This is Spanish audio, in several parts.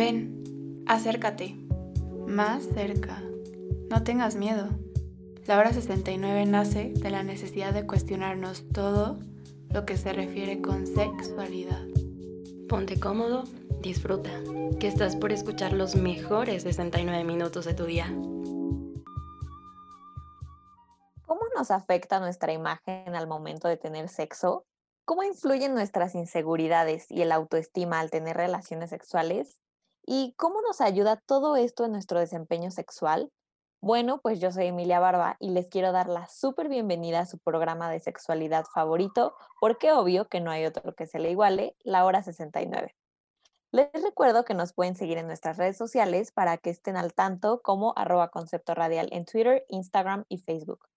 Ven, acércate, más cerca. No tengas miedo. La hora 69 nace de la necesidad de cuestionarnos todo lo que se refiere con sexualidad. Ponte cómodo, disfruta, que estás por escuchar los mejores 69 minutos de tu día. ¿Cómo nos afecta nuestra imagen al momento de tener sexo? ¿Cómo influyen nuestras inseguridades y el autoestima al tener relaciones sexuales? ¿Y cómo nos ayuda todo esto en nuestro desempeño sexual? Bueno, pues yo soy Emilia Barba y les quiero dar la súper bienvenida a su programa de sexualidad favorito, porque obvio que no hay otro que se le iguale, la hora 69. Les recuerdo que nos pueden seguir en nuestras redes sociales para que estén al tanto como arroba concepto radial en Twitter, Instagram y Facebook,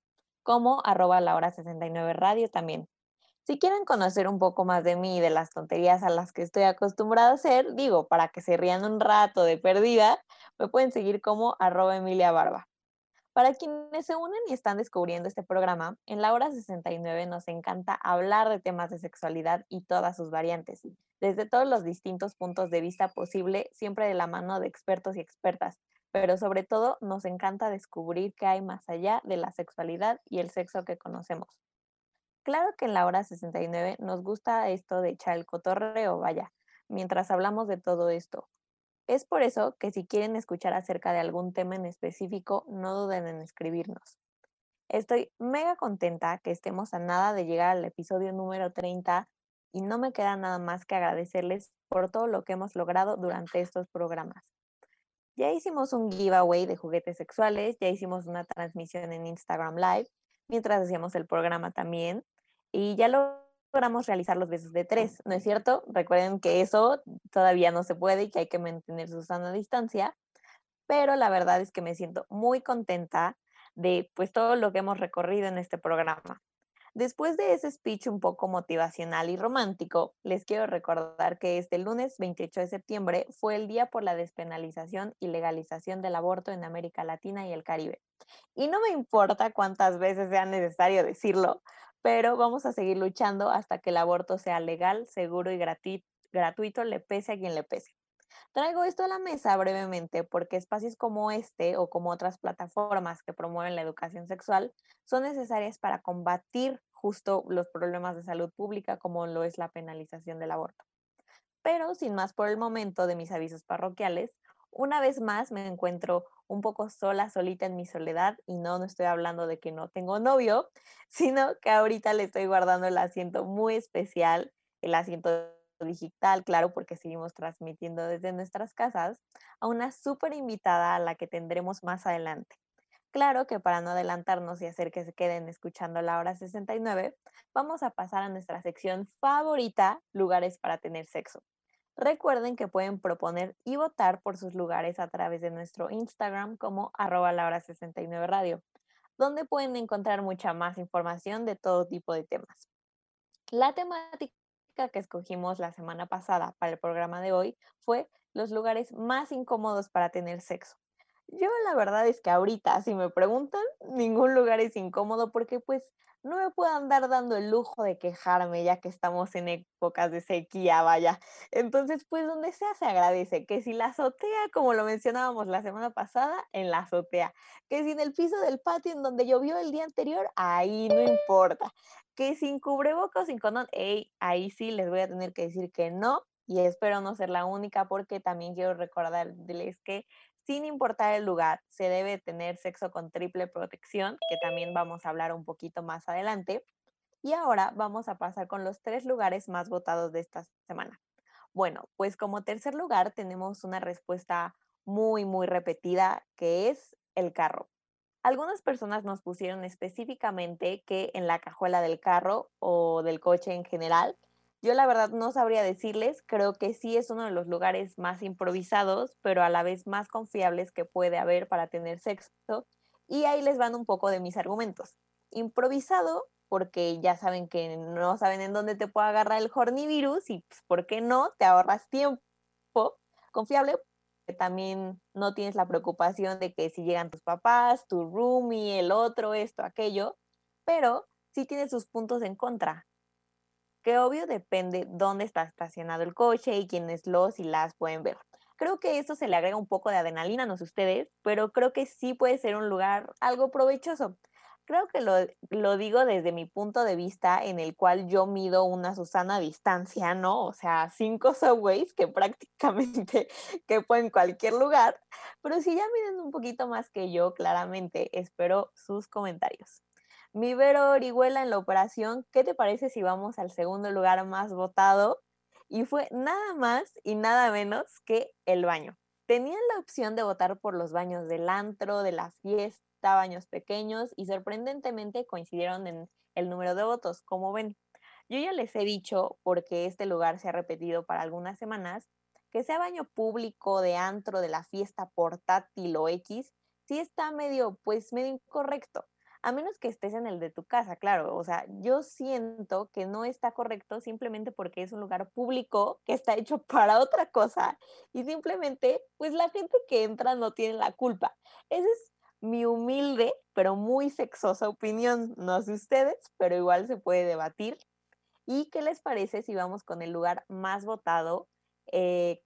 como arroba la hora 69 radio también. Si quieren conocer un poco más de mí y de las tonterías a las que estoy acostumbrada a hacer, digo, para que se rían un rato de perdida, me pueden seguir como arroba Emilia Barba. Para quienes se unen y están descubriendo este programa, en la hora 69 nos encanta hablar de temas de sexualidad y todas sus variantes, desde todos los distintos puntos de vista posible, siempre de la mano de expertos y expertas, pero sobre todo nos encanta descubrir qué hay más allá de la sexualidad y el sexo que conocemos. Claro que en la hora 69 nos gusta esto de echar el cotorreo, vaya, mientras hablamos de todo esto, es por eso que si quieren escuchar acerca de algún tema en específico, no duden en escribirnos. Estoy mega contenta que estemos a nada de llegar al episodio número 30 y no me queda nada más que agradecerles por todo lo que hemos logrado durante estos programas. Ya hicimos un giveaway de juguetes sexuales, ya hicimos una transmisión en Instagram Live, mientras hacíamos el programa también, y ya lo logramos realizar los besos de tres, ¿no es cierto? Recuerden que eso todavía no se puede y que hay que mantener su sana distancia, pero la verdad es que me siento muy contenta de pues todo lo que hemos recorrido en este programa. Después de ese speech un poco motivacional y romántico, les quiero recordar que este lunes 28 de septiembre fue el día por la despenalización y legalización del aborto en América Latina y el Caribe. Y no me importa cuántas veces sea necesario decirlo, pero vamos a seguir luchando hasta que el aborto sea legal, seguro y gratuito, le pese a quien le pese. Traigo esto a la mesa brevemente porque espacios como este o como otras plataformas que promueven la educación sexual son necesarias para combatir justo los problemas de salud pública como lo es la penalización del aborto. Pero sin más por el momento de mis avisos parroquiales, una vez más me encuentro un poco sola, solita en mi soledad y no, no estoy hablando de que no tengo novio, sino que ahorita le estoy guardando el asiento muy especial, el asiento digital, claro, porque seguimos transmitiendo desde nuestras casas, a una súper invitada a la que tendremos más adelante. Claro que para no adelantarnos y hacer que se queden escuchando la hora 69, vamos a pasar a nuestra sección favorita, lugares para tener sexo. Recuerden que pueden proponer y votar por sus lugares a través de nuestro Instagram como arroba la hora 69 radio, donde pueden encontrar mucha más información de todo tipo de temas. La temática que escogimos la semana pasada para el programa de hoy fue los lugares más incómodos para tener sexo. Yo la verdad es que ahorita, si me preguntan, ningún lugar es incómodo porque pues no me puedo andar dando el lujo de quejarme ya que estamos en épocas de sequía, vaya. Entonces, pues donde sea se agradece, que si la azotea, como lo mencionábamos la semana pasada, en la azotea, que si en el piso del patio en donde llovió el día anterior, ahí no importa, que sin cubrebocas, sin condón, ahí sí les voy a tener que decir que no, y espero no ser la única porque también quiero recordarles que sin importar el lugar, se debe tener sexo con triple protección, que también vamos a hablar un poquito más adelante. Y ahora vamos a pasar con los tres lugares más votados de esta semana. Bueno, pues como tercer lugar tenemos una respuesta muy, muy repetida, que es el carro. Algunas personas nos pusieron específicamente que en la cajuela del carro o del coche en general yo la verdad no sabría decirles, creo que sí es uno de los lugares más improvisados, pero a la vez más confiables que puede haber para tener sexo. Y ahí les van un poco de mis argumentos. Improvisado, porque ya saben que no saben en dónde te puede agarrar el hornivirus y pues, ¿por qué no? Te ahorras tiempo. Confiable, que también no tienes la preocupación de que si llegan tus papás, tu roomie, el otro, esto, aquello, pero sí tiene sus puntos en contra que obvio depende dónde está estacionado el coche y quiénes los y las pueden ver. Creo que eso se le agrega un poco de adrenalina, no sé ustedes, pero creo que sí puede ser un lugar algo provechoso. Creo que lo, digo desde mi punto de vista en el cual yo mido una Susana distancia, ¿no? O sea, cinco subways que prácticamente quepo en cualquier lugar, pero si ya miden un poquito más que yo, claramente espero sus comentarios. Mi Vero Orihuela en la operación, ¿qué te parece si vamos al segundo lugar más votado? Y fue nada más y nada menos que el baño. Tenían la opción de votar por los baños del antro, de la fiesta baños pequeños y sorprendentemente coincidieron en el número de votos, como ven. Yo ya les he dicho, porque este lugar se ha repetido para algunas semanas, que sea baño público, de antro, de la fiesta portátil o X, sí está medio, pues medio incorrecto. A menos que estés en el de tu casa, claro. O sea, yo siento que no está correcto simplemente porque es un lugar público que está hecho para otra cosa y simplemente, pues la gente que entra no tiene la culpa. Ese es mi humilde pero muy sexosa opinión. No sé ustedes, pero igual se puede debatir. ¿Y qué les parece si vamos con el lugar más votado eh,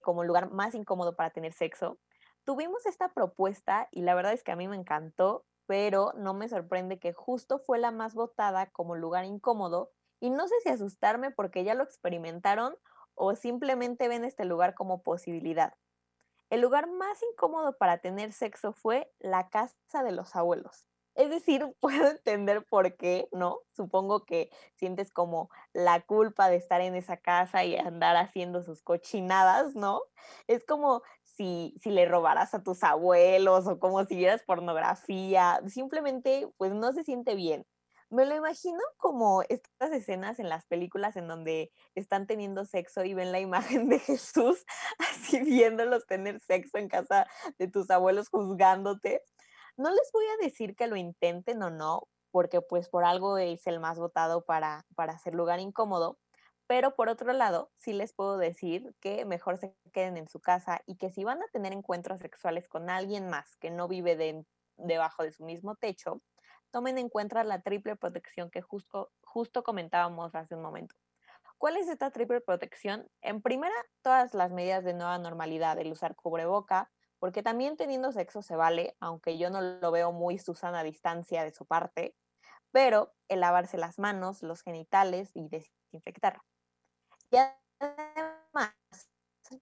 como el lugar más incómodo para tener sexo? Tuvimos esta propuesta y la verdad es que a mí me encantó, pero no me sorprende que justo fue la más votada como lugar incómodo y no sé si asustarme porque ya lo experimentaron o simplemente ven este lugar como posibilidad. El lugar más incómodo para tener sexo fue la casa de los abuelos. Es decir, puedo entender por qué, ¿no? Supongo que sientes como la culpa de estar en esa casa y andar haciendo sus cochinadas, ¿no? Es como si, si le robaras a tus abuelos o como si vieras pornografía. Simplemente, pues no se siente bien me lo imagino como estas escenas en las películas en donde están teniendo sexo y ven la imagen de Jesús así viéndolos tener sexo en casa de tus abuelos juzgándote. No les voy a decir que lo intenten o no, porque pues por algo es el más votado para, para hacer lugar incómodo, pero por otro lado, sí les puedo decir que mejor se queden en su casa y que si van a tener encuentros sexuales con alguien más que no vive debajo de su mismo techo, tomen en cuenta la triple protección que justo, justo comentábamos hace un momento. ¿Cuál es esta triple protección? En primera, todas las medidas de nueva normalidad, el usar cubreboca, porque también teniendo sexo se vale, aunque yo no lo veo muy Susana a distancia de su parte, pero el lavarse las manos, los genitales y desinfectar. Y además,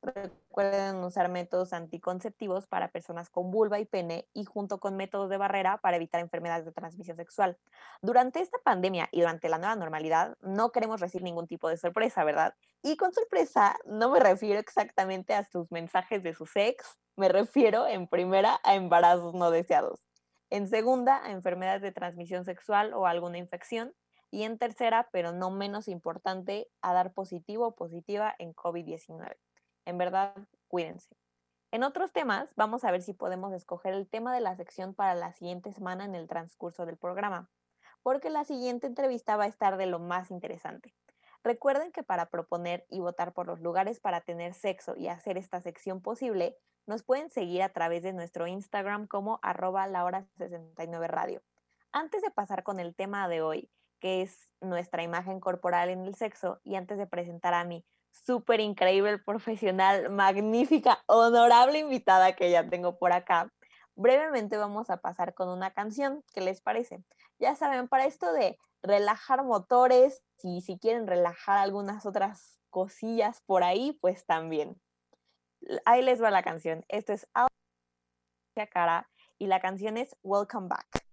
Recuerden usar métodos anticonceptivos para personas con vulva y pene y junto con métodos de barrera para evitar enfermedades de transmisión sexual. Durante esta pandemia y durante la nueva normalidad no queremos recibir ningún tipo de sorpresa, ¿verdad? Y con sorpresa no me refiero exactamente a sus mensajes de su sex, me refiero en primera a embarazos no deseados, en segunda a enfermedades de transmisión sexual o alguna infección y en tercera, pero no menos importante, a dar positivo o positiva en COVID-19. En verdad, cuídense. En otros temas, vamos a ver si podemos escoger el tema de la sección para la siguiente semana en el transcurso del programa, porque la siguiente entrevista va a estar de lo más interesante. Recuerden que para proponer y votar por los lugares para tener sexo y hacer esta sección posible, nos pueden seguir a través de nuestro Instagram como arroba la 69 radio. Antes de pasar con el tema de hoy, que es nuestra imagen corporal en el sexo, y antes de presentar a mi súper increíble, profesional, magnífica, honorable invitada que ya tengo por acá. Brevemente vamos a pasar con una canción, ¿qué les parece? Ya saben, para esto de relajar motores y si quieren relajar algunas otras cosillas por ahí, pues también. Ahí les va la canción. Esto es Cara y la canción es Welcome Back.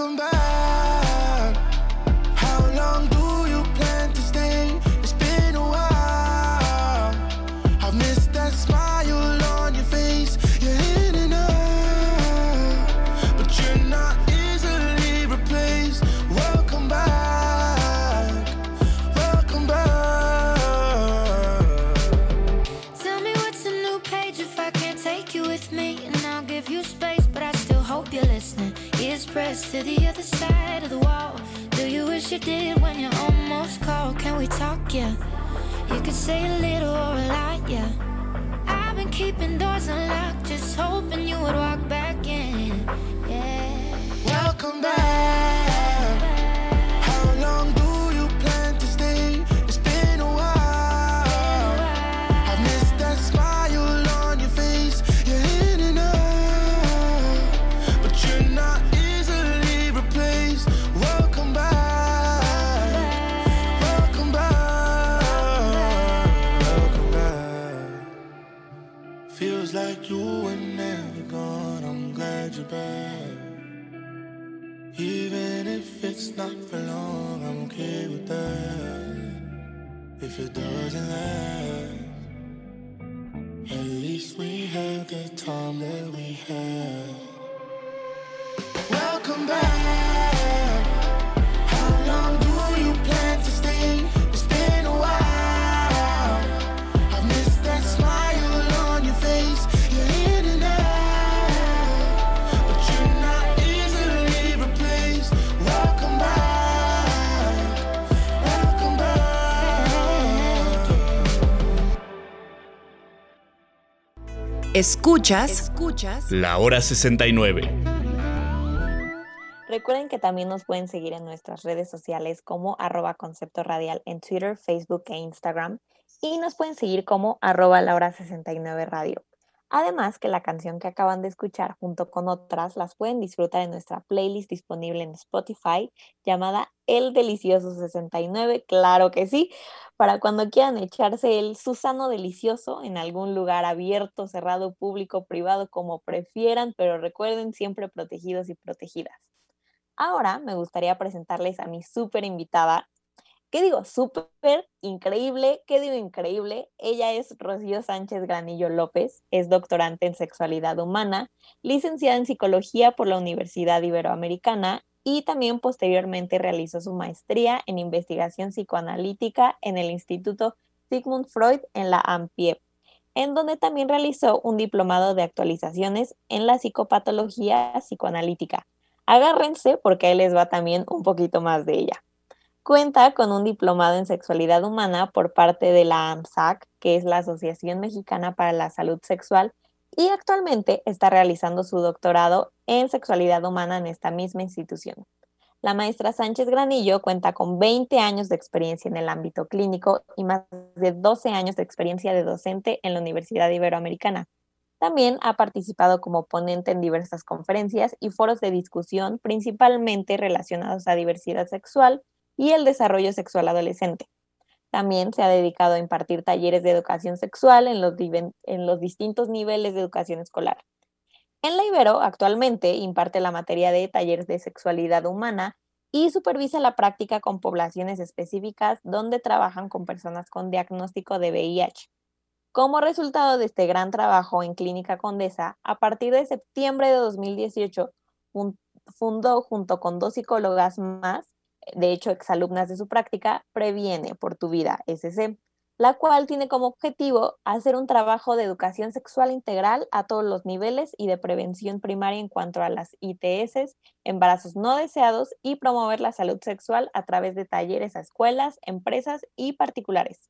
come back? How long do to the other side of the wall. Do you wish you did when you almost called? Can we talk? Yeah. You could say a little or a lot, yeah. I've been keeping doors unlocked, just hoping you would walk back in. Yeah. Welcome back. You were never gone. I'm glad you're back. Even if it's not for long, I'm okay with that. If it doesn't last, at least we had the time that Escuchas, escuchas La hora 69. Recuerden que también nos pueden seguir en nuestras redes sociales como arroba concepto radial en Twitter, Facebook e Instagram y nos pueden seguir como arroba la hora 69 radio. Además que la canción que acaban de escuchar junto con otras las pueden disfrutar en nuestra playlist disponible en Spotify llamada El Delicioso 69, claro que sí, para cuando quieran echarse el Susano Delicioso en algún lugar abierto, cerrado, público, privado, como prefieran, pero recuerden siempre protegidos y protegidas. Ahora me gustaría presentarles a mi súper invitada. ¿Qué digo? Súper increíble. ¿Qué digo increíble? Ella es Rocío Sánchez Granillo López, es doctorante en sexualidad humana, licenciada en psicología por la Universidad Iberoamericana y también posteriormente realizó su maestría en investigación psicoanalítica en el Instituto Sigmund Freud en la AMPIEP, en donde también realizó un diplomado de actualizaciones en la psicopatología psicoanalítica. Agárrense porque ahí les va también un poquito más de ella. Cuenta con un diplomado en sexualidad humana por parte de la AMSAC, que es la Asociación Mexicana para la Salud Sexual, y actualmente está realizando su doctorado en sexualidad humana en esta misma institución. La maestra Sánchez Granillo cuenta con 20 años de experiencia en el ámbito clínico y más de 12 años de experiencia de docente en la Universidad Iberoamericana. También ha participado como ponente en diversas conferencias y foros de discusión, principalmente relacionados a diversidad sexual y el desarrollo sexual adolescente. También se ha dedicado a impartir talleres de educación sexual en los, distintos niveles de educación escolar. En la Ibero actualmente imparte la materia de talleres de sexualidad humana y supervisa la práctica con poblaciones específicas donde trabajan con personas con diagnóstico de VIH. Como resultado de este gran trabajo en Clínica Condesa, a partir de septiembre de 2018 fun- fundó junto con dos psicólogas más, de hecho exalumnas de su práctica, Previene por tu vida, SC, la cual tiene como objetivo hacer un trabajo de educación sexual integral a todos los niveles y de prevención primaria en cuanto a las ITS, embarazos no deseados y promover la salud sexual a través de talleres a escuelas, empresas y particulares.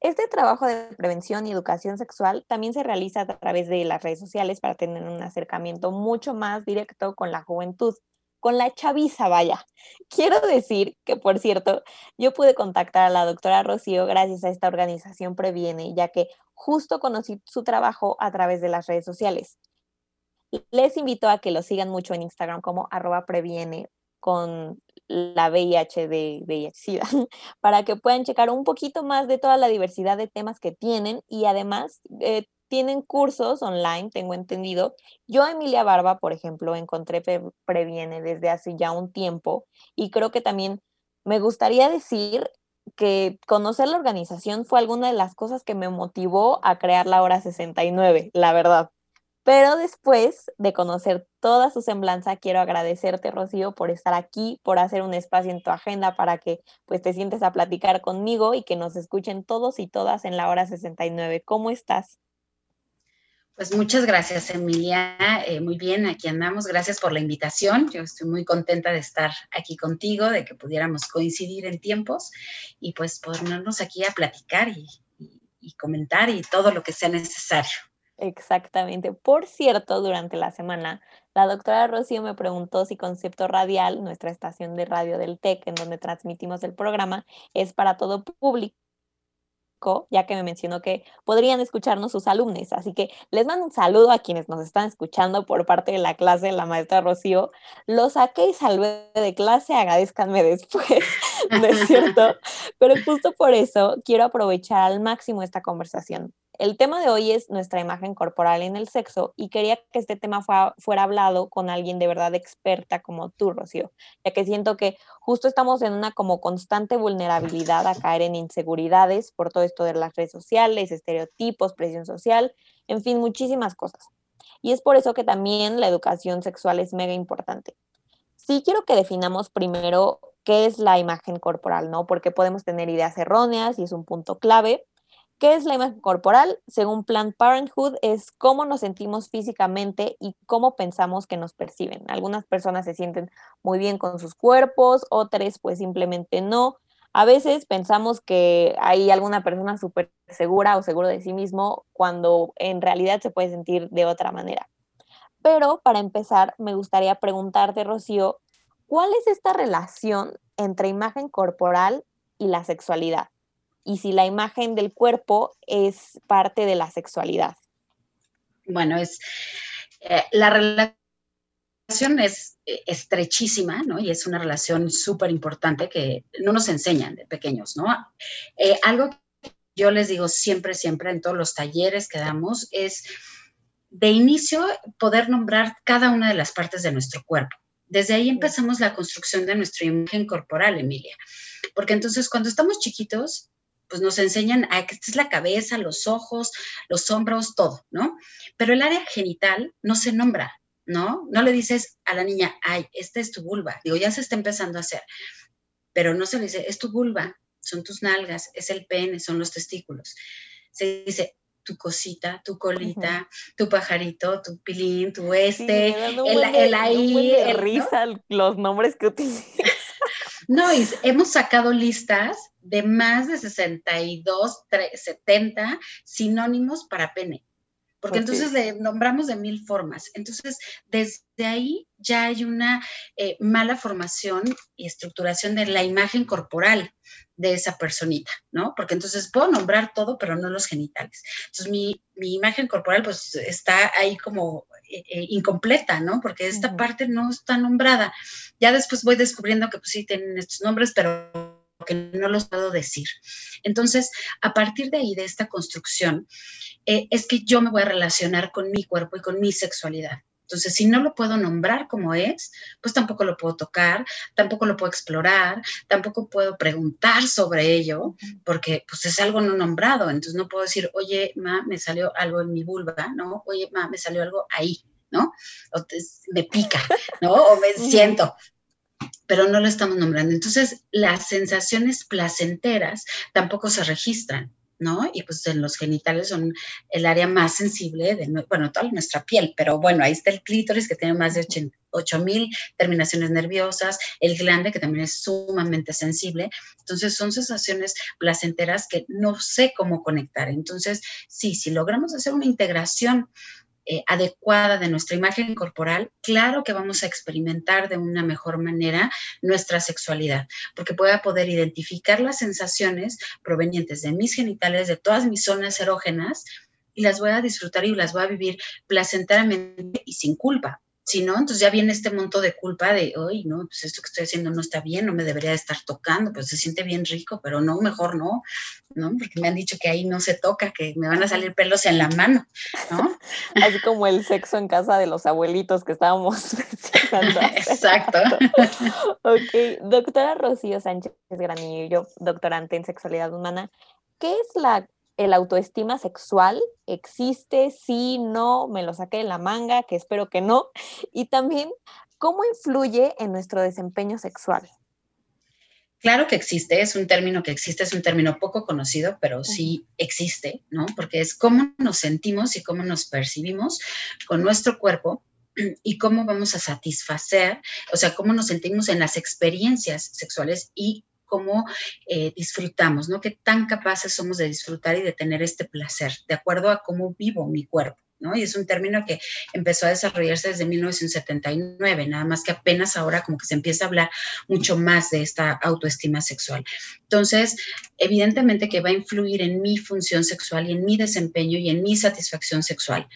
Este trabajo de prevención y educación sexual también se realiza a través de las redes sociales para tener un acercamiento mucho más directo con la juventud, con la chaviza, vaya. Quiero decir que, por cierto, yo pude contactar a la doctora Rocío gracias a esta organización Previene, ya que justo conocí su trabajo a través de las redes sociales. Les invito a que lo sigan mucho en Instagram como arroba previene con la VIH de VIH-Sida, para que puedan checar un poquito más de toda la diversidad de temas que tienen y además eh, tienen cursos online, tengo entendido. Yo, Emilia Barba, por ejemplo, encontré Previene desde hace ya un tiempo y creo que también me gustaría decir que conocer la organización fue alguna de las cosas que me motivó a crear la hora 69, la verdad. Pero después de conocer toda su semblanza, quiero agradecerte, Rocío, por estar aquí, por hacer un espacio en tu agenda para que pues te sientes a platicar conmigo y que nos escuchen todos y todas en la hora 69. ¿Cómo estás? Pues muchas gracias, Emilia. Eh, muy bien, aquí andamos. Gracias por la invitación. Yo estoy muy contenta de estar aquí contigo, de que pudiéramos coincidir en tiempos y pues ponernos aquí a platicar y comentar y todo lo que sea necesario. Exactamente. Por cierto, durante la semana, la doctora Rocío me preguntó si Concepto Radial, nuestra estación de radio del TEC, en donde transmitimos el programa, es para todo público ya que me mencionó que podrían escucharnos sus alumnos. Así que les mando un saludo a quienes nos están escuchando por parte de la clase de la maestra Rocío. Lo saqué y salvé de clase, agradezcanme después, ¿no es cierto? Pero justo por eso quiero aprovechar al máximo esta conversación. El tema de hoy es nuestra imagen corporal en el sexo y quería que este tema fuera hablado con alguien de verdad experta como tú, Rocío, ya que siento que justo estamos en una como constante vulnerabilidad a caer en inseguridades por todo esto de las redes sociales, estereotipos, presión social, en fin, muchísimas cosas. Y es por eso que también la educación sexual es mega importante. Sí quiero que definamos primero qué es la imagen corporal, ¿no? Porque podemos tener ideas erróneas y es un punto clave ¿Qué es la imagen corporal? Según Planned Parenthood, es cómo nos sentimos físicamente y cómo pensamos que nos perciben. Algunas personas se sienten muy bien con sus cuerpos, otras pues simplemente no. A veces pensamos que hay alguna persona súper segura o seguro de sí mismo cuando en realidad se puede sentir de otra manera. Pero para empezar, me gustaría preguntarte, Rocío, ¿cuál es esta relación entre imagen corporal y la sexualidad? Y si la imagen del cuerpo es parte de la sexualidad. Bueno, es eh, la relación es eh, estrechísima, ¿no? Y es una relación súper importante que no nos enseñan de pequeños, ¿no? Eh, algo que yo les digo siempre, siempre en todos los talleres que damos es de inicio poder nombrar cada una de las partes de nuestro cuerpo. Desde ahí empezamos la construcción de nuestra imagen corporal, Emilia. Porque entonces cuando estamos chiquitos, pues nos enseñan a que esta es la cabeza, los ojos, los hombros, todo, ¿no? Pero el área genital no se nombra, ¿no? No le dices a la niña, ay, esta es tu vulva. Digo, ya se está empezando a hacer. Pero no se le dice, es tu vulva, son tus nalgas, es el pene, son los testículos. Se dice, tu cosita, tu colita, tu pajarito, tu pilín, tu este, el, ahí. el, risa los nombres que utilizas. No, y hemos sacado listas de más de 62, 70 sinónimos para pene. Porque entonces le nombramos de mil formas. Entonces, desde ahí ya hay una eh, mala formación y estructuración de la imagen corporal de esa personita, ¿no? Porque entonces puedo nombrar todo, pero no los genitales. Entonces, mi, imagen corporal, pues, está ahí como eh, eh, incompleta, ¿no? Porque esta parte no está nombrada. Ya después voy descubriendo que, pues, sí tienen estos nombres, pero que no los puedo decir. Entonces, a partir de ahí, de esta construcción, eh, es que yo me voy a relacionar con mi cuerpo y con mi sexualidad. Entonces, si no lo puedo nombrar como es, pues tampoco lo puedo tocar, tampoco lo puedo explorar, tampoco puedo preguntar sobre ello, porque pues es algo no nombrado. Entonces, no puedo decir, oye, ma, me salió algo en mi vulva, ¿no? Oye, ma, me salió algo ahí, ¿no? O me pica, ¿no? O me siento, pero no lo estamos nombrando. Entonces, las sensaciones placenteras tampoco se registran. ¿No? Y pues en los genitales son el área más sensible de, bueno, toda nuestra piel, pero bueno, ahí está el clítoris que tiene más de 8 mil terminaciones nerviosas, el glande que también es sumamente sensible. Entonces son sensaciones placenteras que no sé cómo conectar. Entonces, sí, si logramos hacer una integración eh, adecuada de nuestra imagen corporal, claro que vamos a experimentar de una mejor manera nuestra sexualidad, porque voy a poder identificar las sensaciones provenientes de mis genitales, de todas mis zonas erógenas, y las voy a disfrutar y las voy a vivir placenteramente y sin culpa. Si no, entonces ya viene este monto de culpa de, hoy no, pues esto que estoy haciendo no está bien, no me debería estar tocando, pues se siente bien rico, pero no, mejor no, ¿no? Porque me han dicho que ahí no se toca, que me van a salir pelos en la mano, ¿no? Así como el sexo en casa de los abuelitos que estábamos mencionando. Exacto. ok, doctora Rocío Sánchez Granillo, doctorante en sexualidad humana, ¿qué es la el autoestima sexual? ¿Existe? Sí, no, me lo saqué de la manga, que espero que no. Y también, ¿cómo influye en nuestro desempeño sexual? Claro que existe, es un término que existe, es un término poco conocido, pero sí existe, ¿no? Porque es cómo nos sentimos y cómo nos percibimos con nuestro cuerpo y cómo vamos a satisfacer, o sea, cómo nos sentimos en las experiencias sexuales y cómo eh, disfrutamos, ¿no? Qué tan capaces somos de disfrutar y de tener este placer, de acuerdo a cómo vivo mi cuerpo. Y es un término que empezó a desarrollarse desde 1979, nada más que apenas ahora como que se empieza a hablar mucho más de esta autoestima sexual. Entonces, evidentemente que va a influir en mi función sexual y en mi desempeño y en mi satisfacción sexual.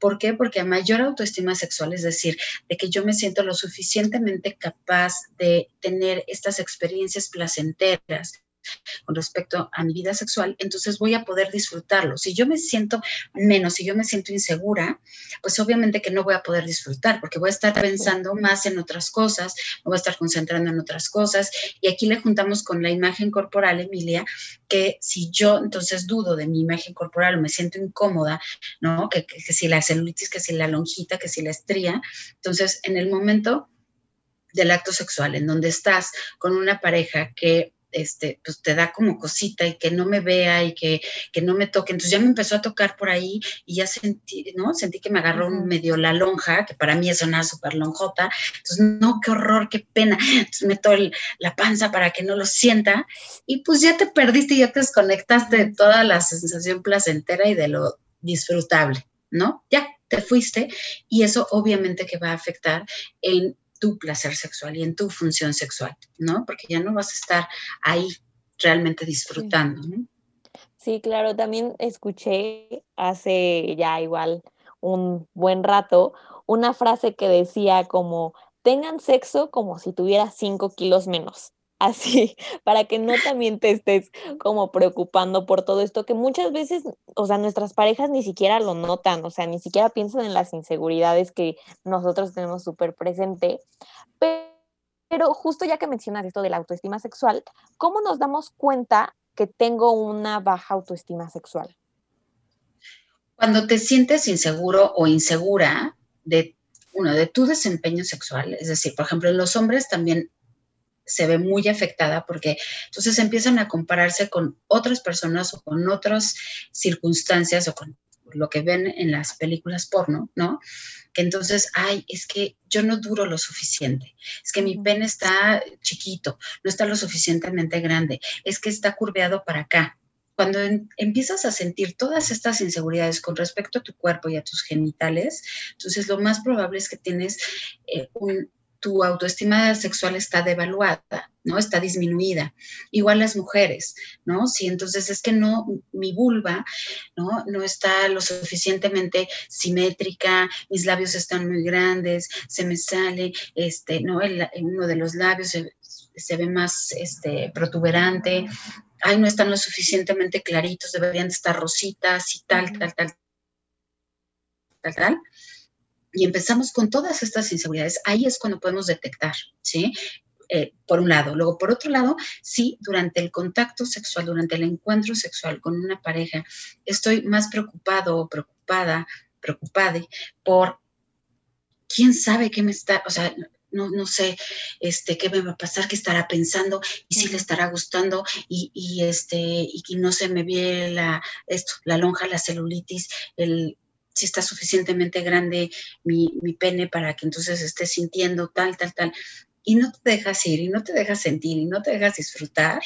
¿Por qué? Porque a mayor autoestima sexual, es decir, de que yo me siento lo suficientemente capaz de tener estas experiencias placenteras, con respecto a mi vida sexual, entonces voy a poder disfrutarlo. Si yo me siento menos, si yo me siento insegura, pues obviamente que no voy a poder disfrutar porque voy a estar pensando más en otras cosas, me voy a estar concentrando en otras cosas. Y aquí le juntamos con la imagen corporal, Emilia, que si yo entonces dudo de mi imagen corporal o me siento incómoda, ¿no? Que, que si la celulitis, que si la lonjita, que si la estría, entonces en el momento del acto sexual, en donde estás con una pareja que este, pues te da como cosita y que no me vea y que, no me toque. Entonces ya me empezó a tocar por ahí y ya sentí, ¿no? Sentí que me agarró medio la lonja, que para mí es una súper lonjota. Entonces, no, qué horror, qué pena. Entonces meto la panza para que no lo sienta y pues ya te perdiste, ya te desconectaste de toda la sensación placentera y de lo disfrutable, ¿no? Ya te fuiste y eso obviamente que va a afectar en tu placer sexual y en tu función sexual, ¿no? Porque ya no vas a estar ahí realmente disfrutando. ¿no? Sí, claro, también escuché hace ya igual un buen rato una frase que decía como, tengan sexo como si tuvieras cinco kilos menos así, para que no también te estés como preocupando por todo esto, que muchas veces, o sea, nuestras parejas ni siquiera lo notan, o sea, ni siquiera piensan en las inseguridades que nosotros tenemos súper presente. Pero justo ya que mencionas esto de la autoestima sexual, ¿cómo nos damos cuenta que tengo una baja autoestima sexual? Cuando te sientes inseguro o insegura de uno de tu desempeño sexual, es decir, por ejemplo, en los hombres también se ve muy afectada porque entonces empiezan a compararse con otras personas o con otras circunstancias o con lo que ven en las películas porno, ¿no? Que entonces, ay, es que yo no duro lo suficiente, es que mi pene está chiquito, no está lo suficientemente grande, es que está curveado para acá. Cuando empiezas a sentir todas estas inseguridades con respecto a tu cuerpo y a tus genitales, entonces lo más probable es que tienes eh, un, tu autoestima sexual está devaluada, ¿no? Está disminuida. Igual las mujeres, ¿no? Si entonces es que no, mi vulva, ¿no? No está lo suficientemente simétrica, mis labios están muy grandes, se me sale, este, ¿no? Uno de los labios se, ve más, este, protuberante, ay, no están lo suficientemente claritos, deberían estar rositas y tal, tal, tal, tal, tal y empezamos con todas estas inseguridades, ahí es cuando podemos detectar, ¿sí? Eh, por un lado. Luego, por otro lado, sí, durante el contacto sexual, durante el encuentro sexual con una pareja, estoy más preocupado o preocupada, preocupada por quién sabe qué me está, o sea, no, no, sé este, qué me va a pasar, qué estará pensando y si le estará gustando y, y este, y no se me ve la, esto, la lonja, la celulitis, el, si está suficientemente grande mi, pene para que entonces esté sintiendo tal, tal, tal. Y no te dejas ir, y no te dejas sentir, y no te dejas disfrutar,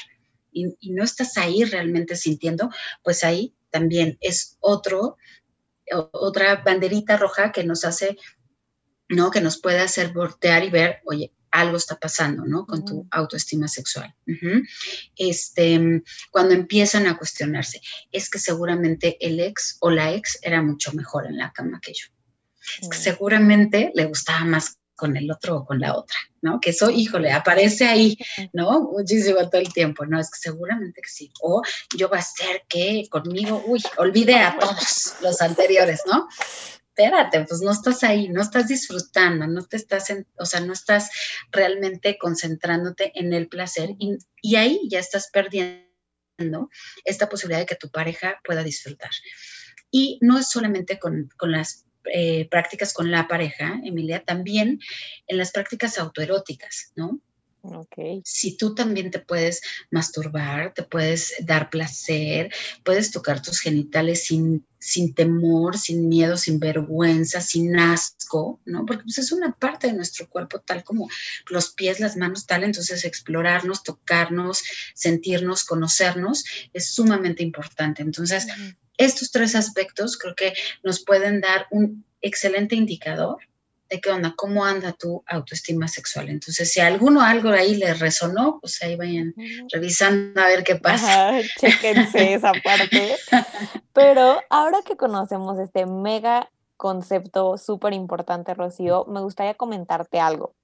y, no estás ahí realmente sintiendo, pues ahí también es otro, otra banderita roja que nos hace, ¿no? Que nos puede hacer voltear y ver, oye, algo está pasando, ¿no? Con tu autoestima sexual. este, cuando empiezan a cuestionarse, es que seguramente el ex o la ex era mucho mejor en la cama que yo. Es que seguramente le gustaba más con el otro o con la otra, ¿no? Que eso, híjole, aparece ahí, ¿no? Muchísimo todo el tiempo, ¿no? Es que seguramente que sí. O yo va a ser que conmigo, uy, olvide a todos los anteriores, ¿no? Espérate, pues no estás ahí, no estás disfrutando, no te estás, en, o sea, no estás realmente concentrándote en el placer y, ahí ya estás perdiendo esta posibilidad de que tu pareja pueda disfrutar. Y no es solamente con, con las eh, prácticas con la pareja, Emilia, también en las prácticas autoeróticas, ¿no? Ok. Si tú también te puedes masturbar, te puedes dar placer, puedes tocar tus genitales sin, sin temor, sin miedo, sin vergüenza, sin asco, ¿no? Porque pues, es una parte de nuestro cuerpo, tal como los pies, las manos, tal. Entonces, explorarnos, tocarnos, sentirnos, conocernos es sumamente importante. Entonces, estos tres aspectos creo que nos pueden dar un excelente indicador de qué onda, cómo anda tu autoestima sexual. Entonces, si a alguno algo ahí le resonó, pues ahí vayan revisando a ver qué pasa. Ajá, chéquense esa parte. Pero ahora que conocemos este mega concepto súper importante, Rocío, me gustaría comentarte algo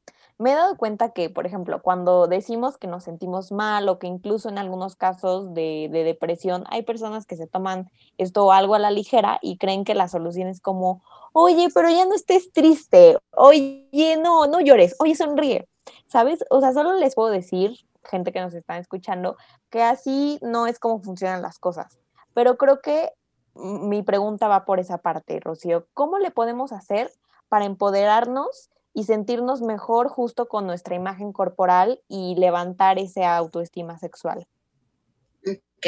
me he dado cuenta que, por ejemplo, cuando decimos que nos sentimos mal o que incluso en algunos casos de, depresión hay personas que se toman esto algo a la ligera y creen que la solución es como, oye, pero ya no estés triste, oye, no, no llores, oye, sonríe, ¿sabes? O sea, solo les puedo decir, gente que nos está escuchando, que así no es como funcionan las cosas. Pero creo que mi pregunta va por esa parte, Rocío. ¿Cómo le podemos hacer para empoderarnos? Y sentirnos mejor justo con nuestra imagen corporal y levantar esa autoestima sexual. Ok.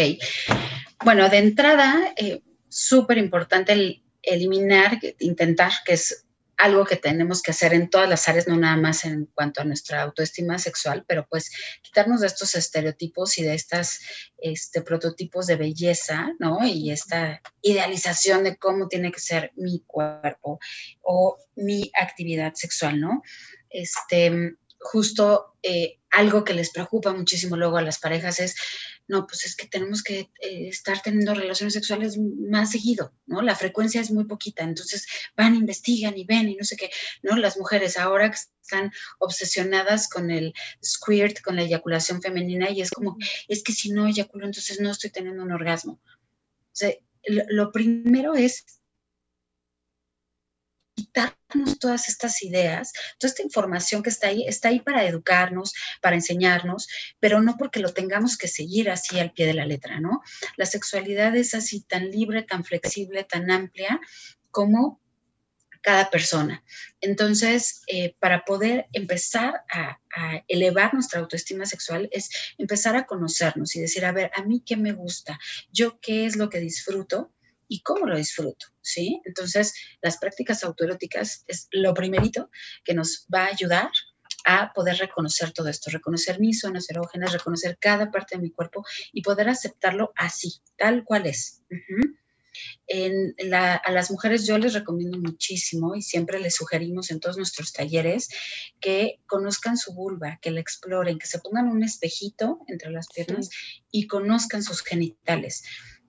Bueno, de entrada, eh, súper importante el eliminar, intentar, que es algo que tenemos que hacer en todas las áreas, no nada más en cuanto a nuestra autoestima sexual, pero pues quitarnos de estos estereotipos y de estos este, prototipos de belleza, ¿no? Y esta idealización de cómo tiene que ser mi cuerpo o mi actividad sexual, ¿no? Este, justo eh, algo que les preocupa muchísimo luego a las parejas es no, pues es que tenemos que eh, estar teniendo relaciones sexuales más seguido, ¿no? La frecuencia es muy poquita, entonces van, investigan y ven y no sé qué, ¿no? Las mujeres ahora que están obsesionadas con el squirt, con la eyaculación femenina y es como, es que si no eyaculo, entonces no estoy teniendo un orgasmo. O sea, lo primero es quitarnos todas estas ideas, toda esta información que está ahí, está ahí para educarnos, para enseñarnos, pero no porque lo tengamos que seguir así al pie de la letra, ¿no? La sexualidad es así tan libre, tan flexible, tan amplia como cada persona. Entonces, eh, para poder empezar a, a, elevar nuestra autoestima sexual es empezar a conocernos y decir, a ver, a mí qué me gusta, yo qué es lo que disfruto y cómo lo disfruto, ¿sí? Entonces, las prácticas autoeróticas es lo primerito que nos va a ayudar a poder reconocer todo esto, reconocer mis zonas erógenas, reconocer cada parte de mi cuerpo y poder aceptarlo así, tal cual es. en a las mujeres yo les recomiendo muchísimo y siempre les sugerimos en todos nuestros talleres que conozcan su vulva, que la exploren, que se pongan un espejito entre las piernas y conozcan sus genitales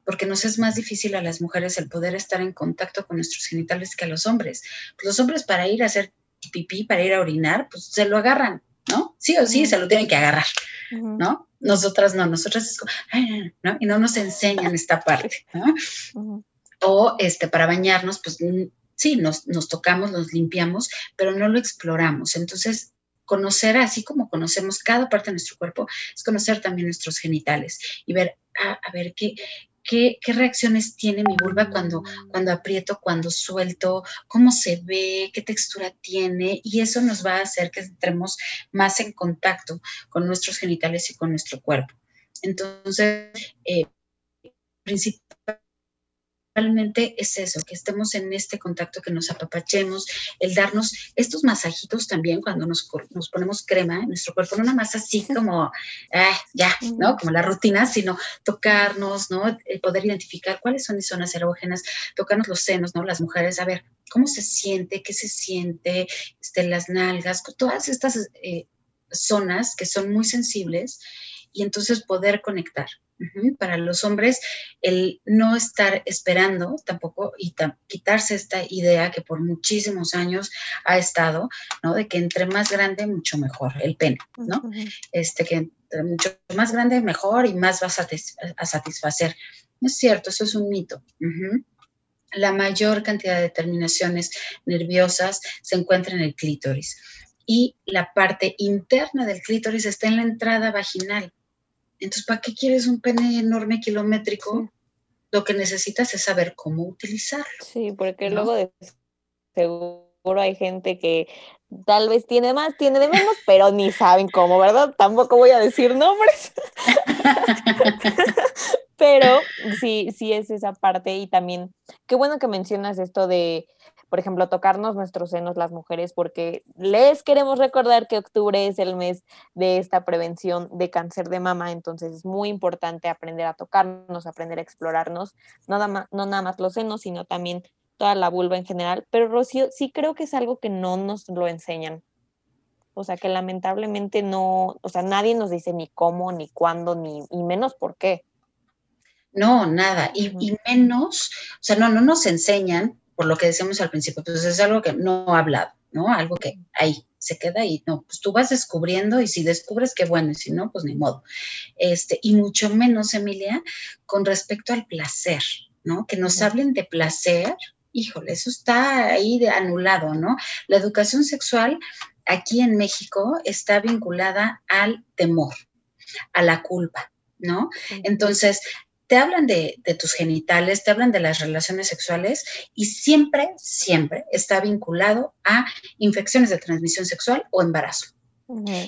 porque nos es más difícil a las mujeres el poder estar en contacto con nuestros genitales que a los hombres. Pues los hombres para ir a hacer pipí, para ir a orinar, pues se lo agarran, ¿no? Sí o sí, se lo tienen que agarrar, ¿no? Nosotras no, nosotras es como, Ay, ¿no? Y no nos enseñan esta parte, ¿no? O este, para bañarnos, pues sí, nos, nos tocamos, nos limpiamos, pero no lo exploramos. Entonces, conocer, así como conocemos cada parte de nuestro cuerpo, es conocer también nuestros genitales y ver, ah, a ver, ¿qué, qué, reacciones tiene mi vulva cuando, cuando aprieto, cuando suelto, cómo se ve, qué textura tiene, y eso nos va a hacer que entremos más en contacto con nuestros genitales y con nuestro cuerpo. Entonces, eh, principalmente realmente es eso, que estemos en este contacto, que nos apapachemos, el darnos estos masajitos también cuando nos, nos ponemos crema en nuestro cuerpo, no nada más así como, ah, ya, ¿no? Como la rutina, sino tocarnos, ¿no? poder identificar cuáles son mis zonas erógenas, tocarnos los senos, ¿no? Las mujeres, a ver, ¿cómo se siente? ¿Qué se siente? Este, las nalgas, todas estas eh, zonas que son muy sensibles y entonces poder conectar. Para los hombres, el no estar esperando tampoco y quitarse esta idea que por muchísimos años ha estado, ¿no? De que entre más grande, mucho mejor, el pene, ¿no? Este, que entre mucho más grande, mejor y más vas a, satisfacer. No es cierto, eso es un mito. La mayor cantidad de terminaciones nerviosas se encuentra en el clítoris y la parte interna del clítoris está en la entrada vaginal. Entonces, ¿para qué quieres un pene enorme kilométrico? Lo que necesitas es saber cómo utilizarlo. Sí, porque luego de seguro hay gente que tal vez tiene más, tiene de menos, pero ni saben cómo, ¿verdad? Tampoco voy a decir nombres. pero sí, sí es esa parte y también, qué bueno que mencionas esto de por ejemplo, tocarnos nuestros senos las mujeres, porque les queremos recordar que octubre es el mes de esta prevención de cáncer de mama, entonces es muy importante aprender a tocarnos, aprender a explorarnos, no, no nada más los senos, sino también toda la vulva en general, pero Rocío, sí creo que es algo que no nos lo enseñan. O sea, que lamentablemente no, o sea, nadie nos dice ni cómo, ni cuándo, ni y menos por qué. No, nada. Y, y, menos, o sea, no, no nos enseñan por lo que decíamos al principio, pues es algo que no ha hablado, ¿no? Algo que ahí se queda ahí, no, pues tú vas descubriendo y si descubres qué bueno y si no, pues ni modo. Este, y mucho menos, Emilia, con respecto al placer, ¿no? Que nos hablen de placer, híjole, eso está ahí de anulado, ¿no? La educación sexual aquí en México está vinculada al temor, a la culpa, ¿no? Entonces, te hablan de, tus genitales, te hablan de las relaciones sexuales y siempre, siempre está vinculado a infecciones de transmisión sexual o embarazo.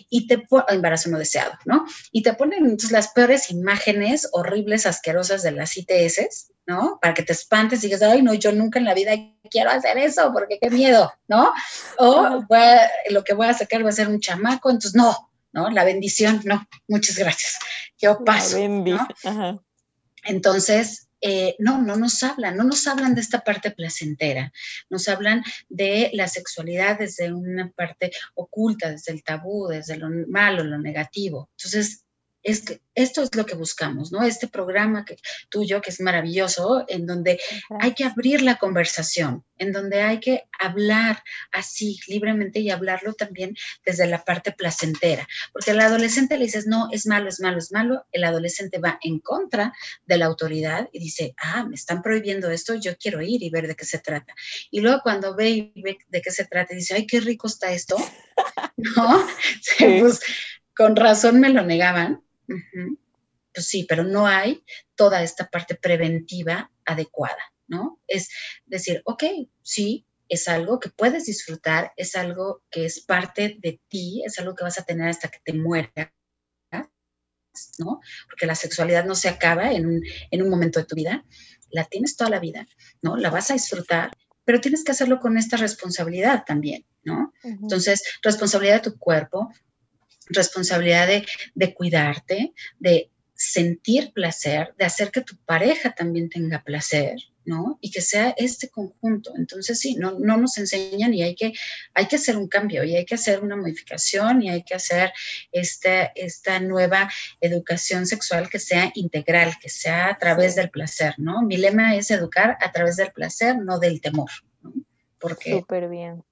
Y te embarazo no deseado, ¿no? Y te ponen entonces las peores imágenes horribles, asquerosas de las ITS, ¿no? Para que te espantes y digas, ay, no, yo nunca en la vida quiero hacer eso, porque qué miedo, ¿no? O lo que voy a sacar va a ser un chamaco, entonces no, ¿no? La bendición, no, muchas gracias. Yo paso. ¿no? Ajá. Entonces, eh, no, no nos hablan, no nos hablan de esta parte placentera, nos hablan de la sexualidad desde una parte oculta, desde el tabú, desde lo malo, lo negativo. Entonces, es que esto es lo que buscamos, ¿no? Este programa que, tuyo, que es maravilloso, en donde hay que abrir la conversación, en donde hay que hablar así libremente y hablarlo también desde la parte placentera, porque al adolescente le dices, no, es malo, es malo, es malo, el adolescente va en contra de la autoridad y dice, ah, me están prohibiendo esto, yo quiero ir y ver de qué se trata. Y luego cuando ve y ve de qué se trata, dice, ay, qué rico está esto, ¿no? Pues con razón me lo negaban pues sí, pero no hay toda esta parte preventiva adecuada, ¿no? Es decir, ok, sí, es algo que puedes disfrutar, es algo que es parte de ti, es algo que vas a tener hasta que te mueras, ¿no? Porque la sexualidad no se acaba en un, en un momento de tu vida, la tienes toda la vida, ¿no? La vas a disfrutar, pero tienes que hacerlo con esta responsabilidad también, ¿no? Entonces, responsabilidad de tu cuerpo, responsabilidad de, cuidarte, de sentir placer, de hacer que tu pareja también tenga placer, ¿no? Y que sea este conjunto. Entonces, sí, no, no nos enseñan y hay que, hay que hacer un cambio y hay que hacer una modificación y hay que hacer esta, esta nueva educación sexual que sea integral, que sea a través del placer, ¿no? Mi lema es educar a través del placer, no del temor, ¿no? Porque... Súper bien.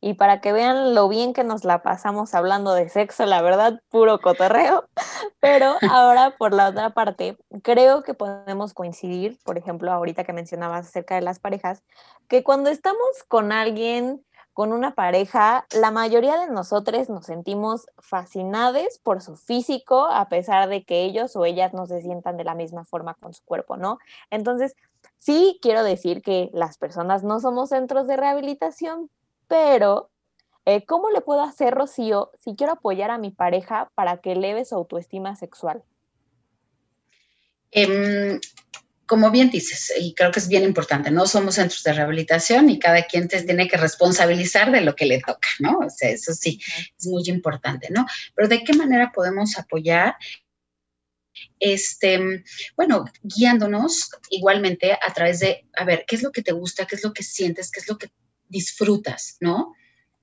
Y para que vean lo bien que nos la pasamos hablando de sexo, la verdad, puro cotorreo. Pero ahora, por la otra parte, creo que podemos coincidir, por ejemplo, ahorita que mencionabas acerca de las parejas, que cuando estamos con alguien, con una pareja, la mayoría de nosotros nos sentimos fascinados por su físico, a pesar de que ellos o ellas no se sientan de la misma forma con su cuerpo, ¿no? Entonces, sí quiero decir que las personas no somos centros de rehabilitación, pero eh, ¿cómo le puedo hacer, Rocío, si quiero apoyar a mi pareja para que eleve su autoestima sexual? Em, como bien dices, y creo que es bien importante, no somos centros de rehabilitación y cada quien te tiene que responsabilizar de lo que le toca, ¿no? O sea, eso sí, es muy importante, ¿no? Pero ¿de qué manera podemos apoyar? Este, bueno, guiándonos igualmente a través de, a ver, ¿qué es lo que te gusta? ¿Qué es lo que sientes? ¿Qué es lo que disfrutas, ¿no?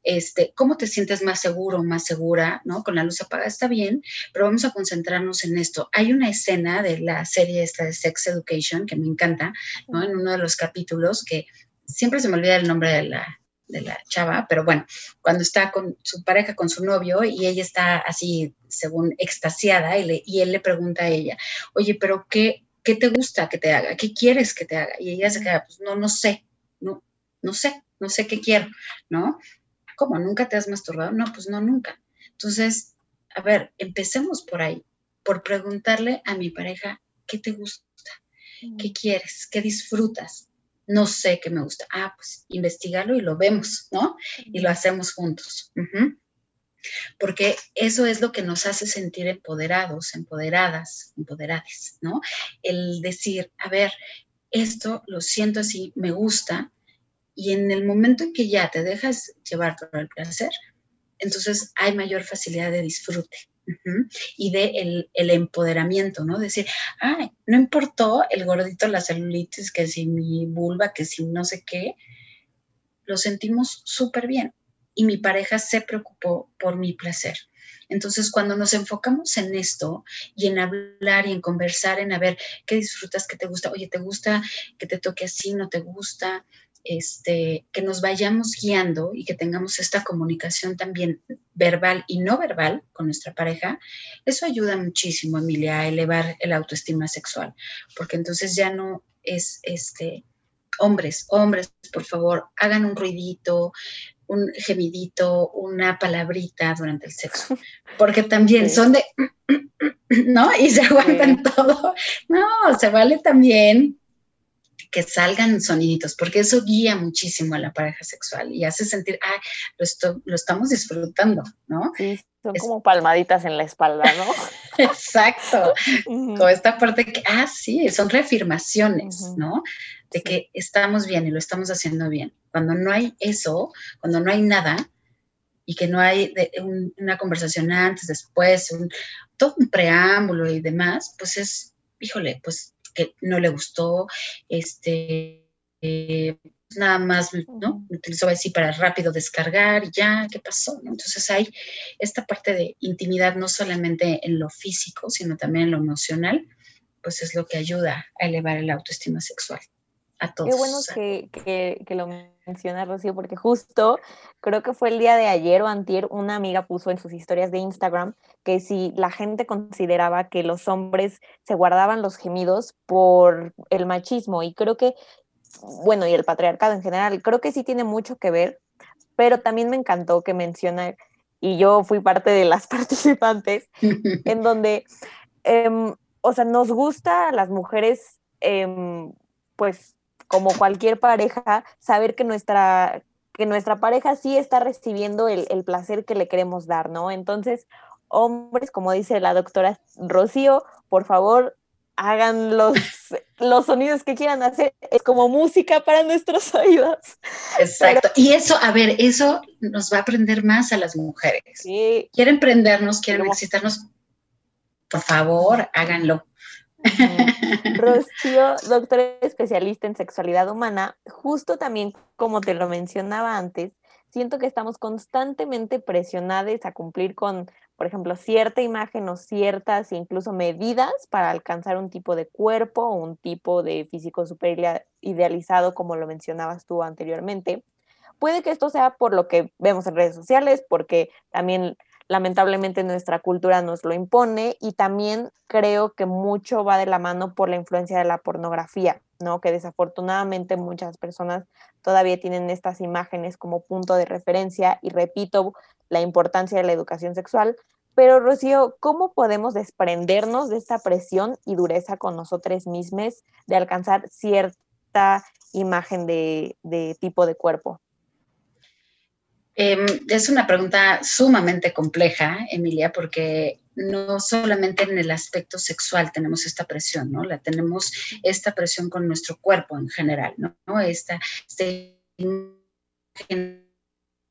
este, cómo te sientes más seguro, más segura, ¿no? Con la luz apagada está bien, pero vamos a concentrarnos en esto. Hay una escena de la serie esta de Sex Education que me encanta, ¿no? En uno de los capítulos que siempre se me olvida el nombre de la, de la chava, pero bueno, cuando está con su pareja, con su novio, y ella está así, según extasiada, y, y él le pregunta a ella, oye, pero qué, ¿qué te gusta que te haga? ¿Qué quieres que te haga? Y ella se queda, pues no, no sé, no, no sé, no sé qué quiero, ¿no? ¿Cómo? ¿Nunca te has masturbado? No, pues no, nunca. Entonces, a ver, empecemos por ahí, por preguntarle a mi pareja, ¿qué te gusta? ¿Qué quieres? ¿Qué disfrutas? No sé qué me gusta. Ah, pues investigarlo y lo vemos, ¿no? Y lo hacemos juntos. Porque eso es lo que nos hace sentir empoderados, empoderadas, empoderades, ¿no? El decir, a ver, esto lo siento así, me gusta, y en el momento en que ya te dejas llevar por el placer, entonces hay mayor facilidad de disfrute y de el, empoderamiento, ¿no? Decir, ay, no importó el gordito, la celulitis, que si mi vulva, que si no sé qué, lo sentimos súper bien y mi pareja se preocupó por mi placer. Entonces, cuando nos enfocamos en esto y en hablar y en conversar, en a ver qué disfrutas, qué te gusta, oye, ¿te gusta que te toque así? ¿No te gusta? Este, que nos vayamos guiando y que tengamos esta comunicación también verbal y no verbal con nuestra pareja, eso ayuda muchísimo, Emilia, a elevar el autoestima sexual, porque entonces ya no es, este, hombres, hombres, por favor, hagan un ruidito, un gemidito, una palabrita durante el sexo, porque también son de, ¿no? Y se aguantan todo. No, se vale también que salgan soniditos, porque eso guía muchísimo a la pareja sexual y hace sentir, ah, lo, lo estamos disfrutando, ¿no? Sí, son como palmaditas en la espalda, ¿no? Exacto. Con esta parte que, ah, sí, son reafirmaciones, ¿no? De que estamos bien y lo estamos haciendo bien. Cuando no hay eso, cuando no hay nada, y que no hay una conversación antes, después, todo un preámbulo y demás, pues es, híjole, pues que no le gustó, este, eh, nada más, ¿no? Utilizó así para rápido descargar y ya, ¿qué pasó? Entonces hay esta parte de intimidad no solamente en lo físico, sino también en lo emocional, pues es lo que ayuda a elevar el autoestima sexual a todos. Qué bueno que, que, que lo menciona Rocío, porque justo creo que fue el día de ayer o antier, una amiga puso en sus historias de Instagram que si la gente consideraba que los hombres se guardaban los gemidos por el machismo, y creo que, bueno, y el patriarcado en general, creo que sí tiene mucho que ver, pero también me encantó que menciona, y yo fui parte de las participantes, en donde, em, o sea, nos gusta a las mujeres, em, pues como cualquier pareja, saber que nuestra, que nuestra pareja sí está recibiendo el, placer que le queremos dar, ¿no? Entonces, hombres, como dice la doctora Rocío, por favor, hagan los, los sonidos que quieran hacer. Es como música para nuestros oídos. Exacto. Y eso, a ver, eso nos va a aprender más a las mujeres. Sí. Quieren prendernos, quieren excitarnos. Por favor, háganlo. Rocío, doctora especialista en sexualidad humana, justo también como te lo mencionaba antes, siento que estamos constantemente presionados a cumplir con, por ejemplo, cierta imagen o ciertas incluso medidas para alcanzar un tipo de cuerpo o un tipo de físico super idealizado, como lo mencionabas tú anteriormente. Puede que esto sea por lo que vemos en redes sociales, porque también lamentablemente nuestra cultura nos lo impone y también creo que mucho va de la mano por la influencia de la pornografía, ¿no? Que desafortunadamente muchas personas todavía tienen estas imágenes como punto de referencia y repito la importancia de la educación sexual. Pero Rocío, ¿cómo podemos desprendernos de esta presión y dureza con nosotros mismos de alcanzar cierta imagen de, de tipo de cuerpo? Em, es una pregunta sumamente compleja, Emilia, porque no solamente en el aspecto sexual tenemos esta presión, ¿no? La tenemos esta presión con nuestro cuerpo en general, ¿no? Esta,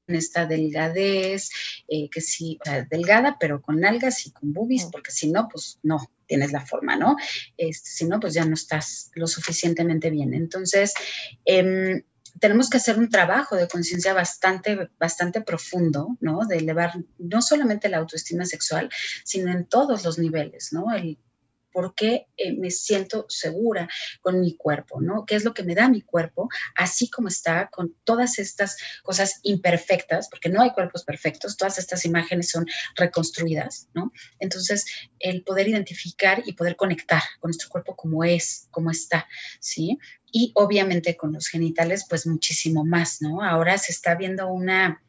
esta delgadez, eh, que sí, delgada, pero con algas y con boobies, mm. porque si no, pues no tienes la forma, ¿no? Este, si no, pues ya no estás lo suficientemente bien. Entonces, em, tenemos que hacer un trabajo de conciencia bastante, bastante profundo, ¿no? De elevar no solamente la autoestima sexual, sino en todos los niveles, ¿no? El, por qué eh, me siento segura con mi cuerpo, ¿no? ¿Qué es lo que me da mi cuerpo, así como está, con todas estas cosas imperfectas, porque no hay cuerpos perfectos, todas estas imágenes son reconstruidas, ¿no? Entonces, el poder identificar y poder conectar con nuestro cuerpo como es, como está, ¿sí? Y obviamente con los genitales, pues muchísimo más, ¿no? Ahora se está viendo una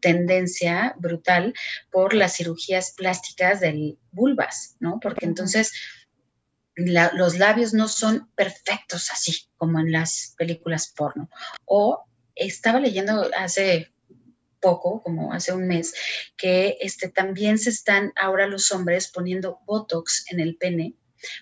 tendencia brutal por las cirugías plásticas del vulvas, ¿no? Porque entonces los labios no son perfectos así como en las películas porno. O estaba leyendo hace poco, como hace un mes, que este, también se están ahora los hombres poniendo Botox en el pene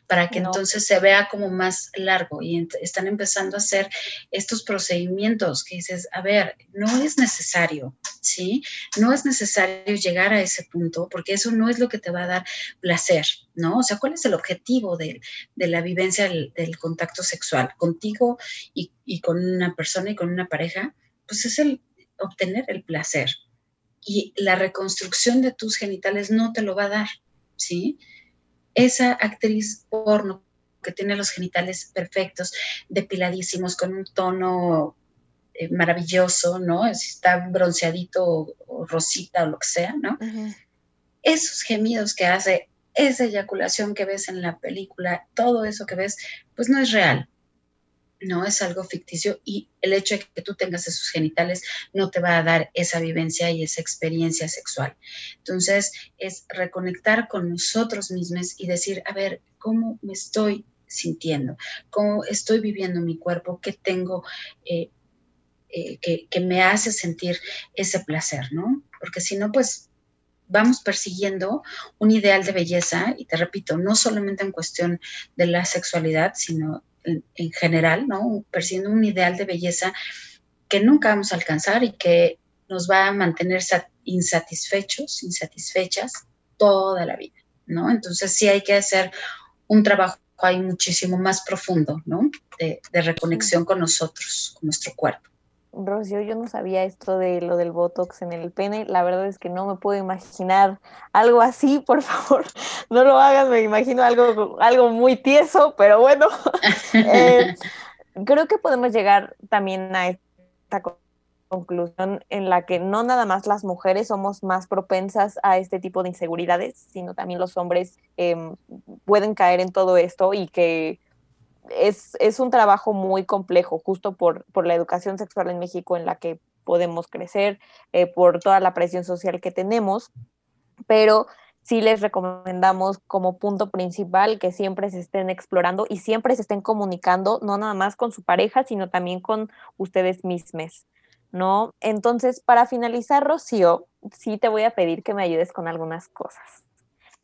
para que entonces se vea como más largo y están empezando a hacer estos procedimientos que dices, a ver, no es necesario, ¿sí? No es necesario llegar a ese punto porque eso no es lo que te va a dar placer, ¿no? O sea, ¿cuál es el objetivo de, la vivencia del, contacto sexual contigo y, y con una persona y con una pareja? Pues es el obtener el placer y la reconstrucción de tus genitales no te lo va a dar, ¿sí? Esa actriz porno que tiene los genitales perfectos, depiladísimos, con un tono eh, maravilloso, ¿no? Si está bronceadito o, rosita o lo que sea, ¿no? Esos gemidos que hace, esa eyaculación que ves en la película, todo eso que ves, pues no es real, no es algo ficticio y el hecho de que tú tengas esos genitales no te va a dar esa vivencia y esa experiencia sexual. Entonces, es reconectar con nosotros mismos y decir, a ver, ¿cómo me estoy sintiendo? ¿Cómo estoy viviendo mi cuerpo? ¿Qué tengo eh, eh, que, que me hace sentir ese placer, no? Porque si no, pues vamos persiguiendo un ideal de belleza, y te repito, no solamente en cuestión de la sexualidad, sino en, general, ¿no? Persiguiendo un ideal de belleza que nunca vamos a alcanzar y que nos va a mantener insatisfechos, insatisfechas toda la vida, ¿no? Entonces sí hay que hacer un trabajo ahí muchísimo más profundo, ¿no? De, de reconexión con nosotros, con nuestro cuerpo. Rocío, yo no sabía esto de lo del Botox en el pene. La verdad es que no me puedo imaginar algo así, por favor. No lo hagas, me imagino algo, algo muy tieso, pero bueno. Eh, creo que podemos llegar también a esta conclusión en la que no nada más las mujeres somos más propensas a este tipo de inseguridades, sino también los hombres em, pueden caer en todo esto y que es, un trabajo muy complejo, justo por, la educación sexual en México en la que podemos crecer, eh, por toda la presión social que tenemos, pero sí les recomendamos como punto principal que siempre se estén explorando y siempre se estén comunicando, no nada más con su pareja, sino también con ustedes mismos, ¿no? Entonces, para finalizar, Rocío, sí te voy a pedir que me ayudes con algunas cosas.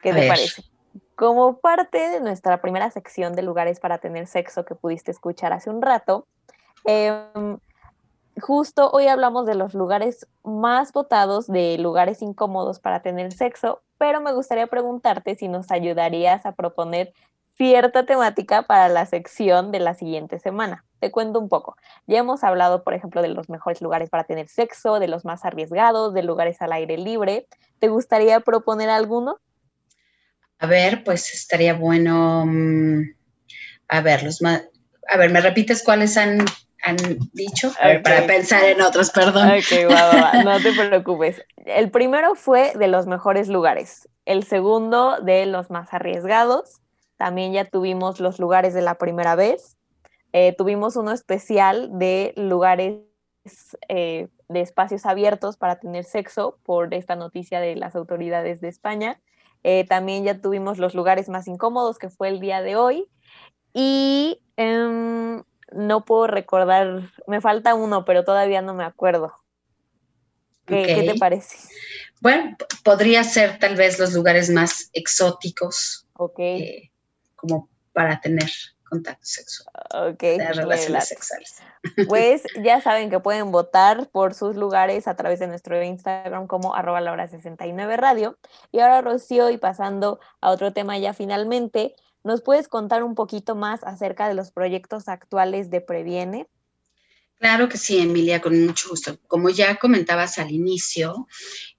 ¿Qué te parece? Como parte de nuestra primera sección de lugares para tener sexo que pudiste escuchar hace un rato, em, justo hoy hablamos de los lugares más votados, de lugares incómodos para tener sexo, pero me gustaría preguntarte si nos ayudarías a proponer cierta temática para la sección de la siguiente semana. Te cuento un poco. Ya hemos hablado, por ejemplo, de los mejores lugares para tener sexo, de los más arriesgados, de lugares al aire libre. ¿Te gustaría proponer alguno? A ver, pues estaría bueno. Mm, a ver, los más. A ver, ¿me repites cuáles han, han dicho? A ver, para pensar en otros, perdón. Ok, va, no te preocupes. El primero fue de los mejores lugares. El segundo de los más arriesgados. También ya tuvimos los lugares de la primera vez. Eh, tuvimos uno especial de lugares eh, de espacios abiertos para tener sexo por esta noticia de las autoridades de España. Eh, también ya tuvimos los lugares más incómodos, que fue el día de hoy. Y em, no puedo recordar, me falta uno, pero todavía no me acuerdo. ¿Qué, te parece? Bueno, podría ser tal vez los lugares más exóticos. Ok. Eh, como para tener contacto sexual. Ok. relaciones sexuales. Pues ya saben que pueden votar por sus lugares a través de nuestro Instagram como arroba la hora 69 radio. Y ahora, Rocío, y pasando a otro tema ya finalmente, ¿nos puedes contar un poquito más acerca de los proyectos actuales de Previene? Claro que sí, Emilia, con mucho gusto. Como ya comentabas al inicio,